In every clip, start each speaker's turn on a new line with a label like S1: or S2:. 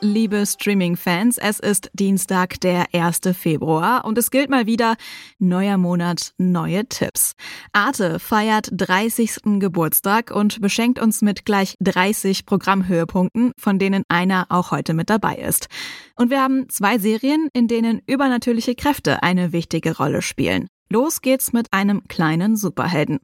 S1: Liebe Streaming-Fans. Es ist Dienstag, der 1. Februar und es gilt mal wieder neuer Monat, neue Tipps. Arte feiert 30. Geburtstag und beschenkt uns mit gleich 30 Programmhöhepunkten, von denen einer auch heute mit dabei ist. Und wir haben zwei Serien, in denen übernatürliche Kräfte eine wichtige Rolle spielen. Los geht's mit einem kleinen Superhelden.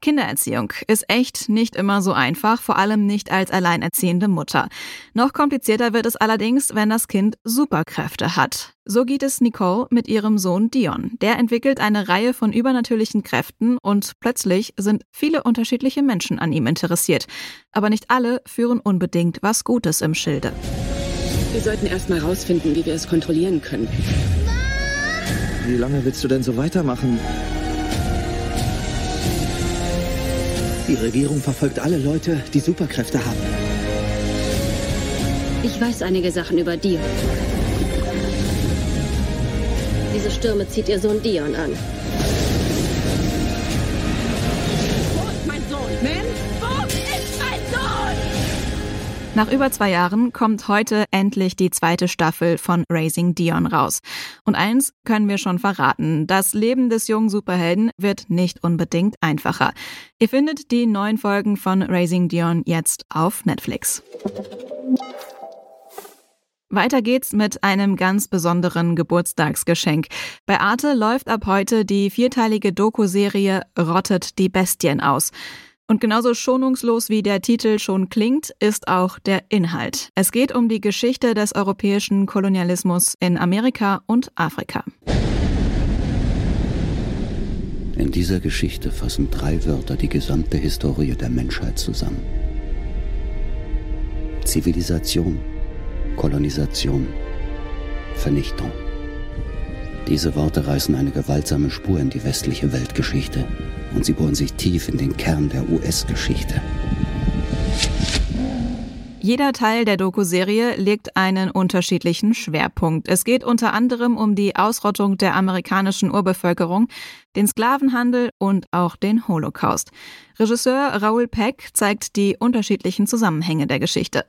S1: Kindererziehung ist echt nicht immer so einfach, vor allem nicht als alleinerziehende Mutter. Noch komplizierter wird es allerdings, wenn das Kind Superkräfte hat. So geht es Nicole mit ihrem Sohn Dion. Der entwickelt eine Reihe von übernatürlichen Kräften und plötzlich sind viele unterschiedliche Menschen an ihm interessiert. Aber nicht alle führen unbedingt was Gutes im Schilde.
S2: Wir sollten erst mal rausfinden, wie wir es kontrollieren können.
S3: Wie lange willst du denn so weitermachen? Die Regierung verfolgt alle Leute, die Superkräfte haben.
S4: Ich weiß einige Sachen über Dion. Diese Stürme zieht ihr Sohn Dion an.
S1: Nach über zwei Jahren kommt heute endlich die zweite Staffel von Raising Dion raus. Und eins können wir schon verraten. Das Leben des jungen Superhelden wird nicht unbedingt einfacher. Ihr findet die neuen Folgen von Raising Dion jetzt auf Netflix. Weiter geht's mit einem ganz besonderen Geburtstagsgeschenk. Bei Arte läuft ab heute die vierteilige Doku-Serie Rottet die Bestien aus. Und genauso schonungslos wie der Titel schon klingt, ist auch der Inhalt. Es geht um die Geschichte des europäischen Kolonialismus in Amerika und Afrika.
S5: In dieser Geschichte fassen drei Wörter die gesamte Historie der Menschheit zusammen. Zivilisation, Kolonisation, Vernichtung. Diese Worte reißen eine gewaltsame Spur in die westliche Weltgeschichte und sie bohren sich tief in den Kern der US-Geschichte.
S1: Jeder Teil der Doku-Serie legt einen unterschiedlichen Schwerpunkt. Es geht unter anderem um die Ausrottung der amerikanischen Urbevölkerung, den Sklavenhandel und auch den Holocaust. Regisseur Raoul Peck zeigt die unterschiedlichen Zusammenhänge der Geschichte.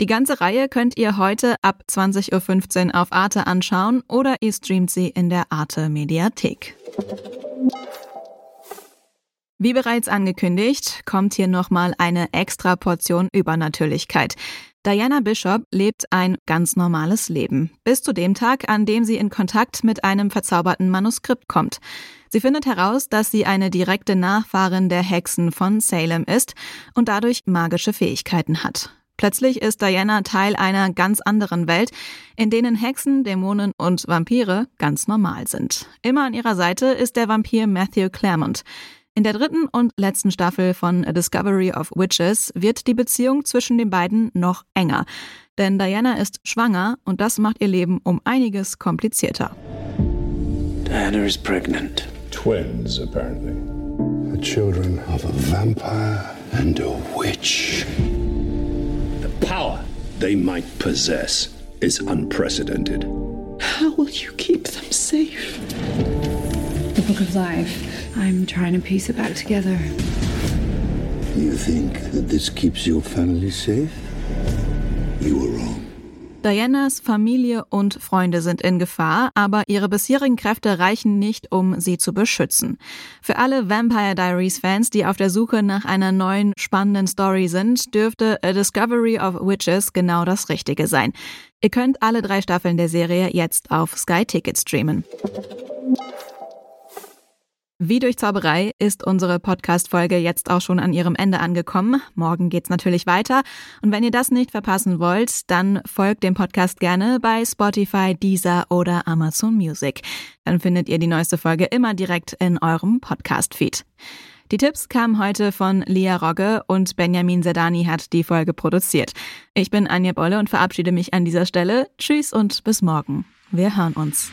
S1: Die ganze Reihe könnt ihr heute ab 20.15 Uhr auf Arte anschauen oder ihr streamt sie in der Arte Mediathek. Wie bereits angekündigt, kommt hier nochmal eine extra Portion Übernatürlichkeit. Diana Bishop lebt ein ganz normales Leben, bis zu dem Tag, an dem sie in Kontakt mit einem verzauberten Manuskript kommt. Sie findet heraus, dass sie eine direkte Nachfahrin der Hexen von Salem ist und dadurch magische Fähigkeiten hat. Plötzlich ist Diana Teil einer ganz anderen Welt, in denen Hexen, Dämonen und Vampire ganz normal sind. Immer an ihrer Seite ist der Vampir Matthew Claremont. In der dritten und letzten Staffel von A Discovery of Witches wird die Beziehung zwischen den beiden noch enger. Denn Diana ist schwanger und das macht ihr Leben um einiges komplizierter.
S6: Diana is pregnant.
S7: Twins, apparently. The children of a vampire and a witch.
S6: The power they might possess is unprecedented.
S2: How will you keep them safe?
S8: The Book of Life. I'm trying to piece it back together.
S7: You think that this keeps your family safe? You were wrong.
S1: Dianas Familie und Freunde sind in Gefahr, aber ihre bisherigen Kräfte reichen nicht, um sie zu beschützen. Für alle Vampire Diaries Fans, die auf der Suche nach einer neuen, spannenden Story sind, dürfte A Discovery of Witches genau das Richtige sein. Ihr könnt alle drei Staffeln der Serie jetzt auf Sky Ticket streamen. Wie durch Zauberei ist unsere Podcast-Folge jetzt auch schon an ihrem Ende angekommen. Morgen geht's natürlich weiter. Und wenn ihr das nicht verpassen wollt, dann folgt dem Podcast gerne bei Spotify, Deezer oder Amazon Music. Dann findet ihr die neueste Folge immer direkt in eurem Podcast-Feed. Die Tipps kamen heute von Lia Rogge und Benjamin Sedani hat die Folge produziert. Ich bin Anja Bolle und verabschiede mich an dieser Stelle. Tschüss und bis morgen. Wir hören uns.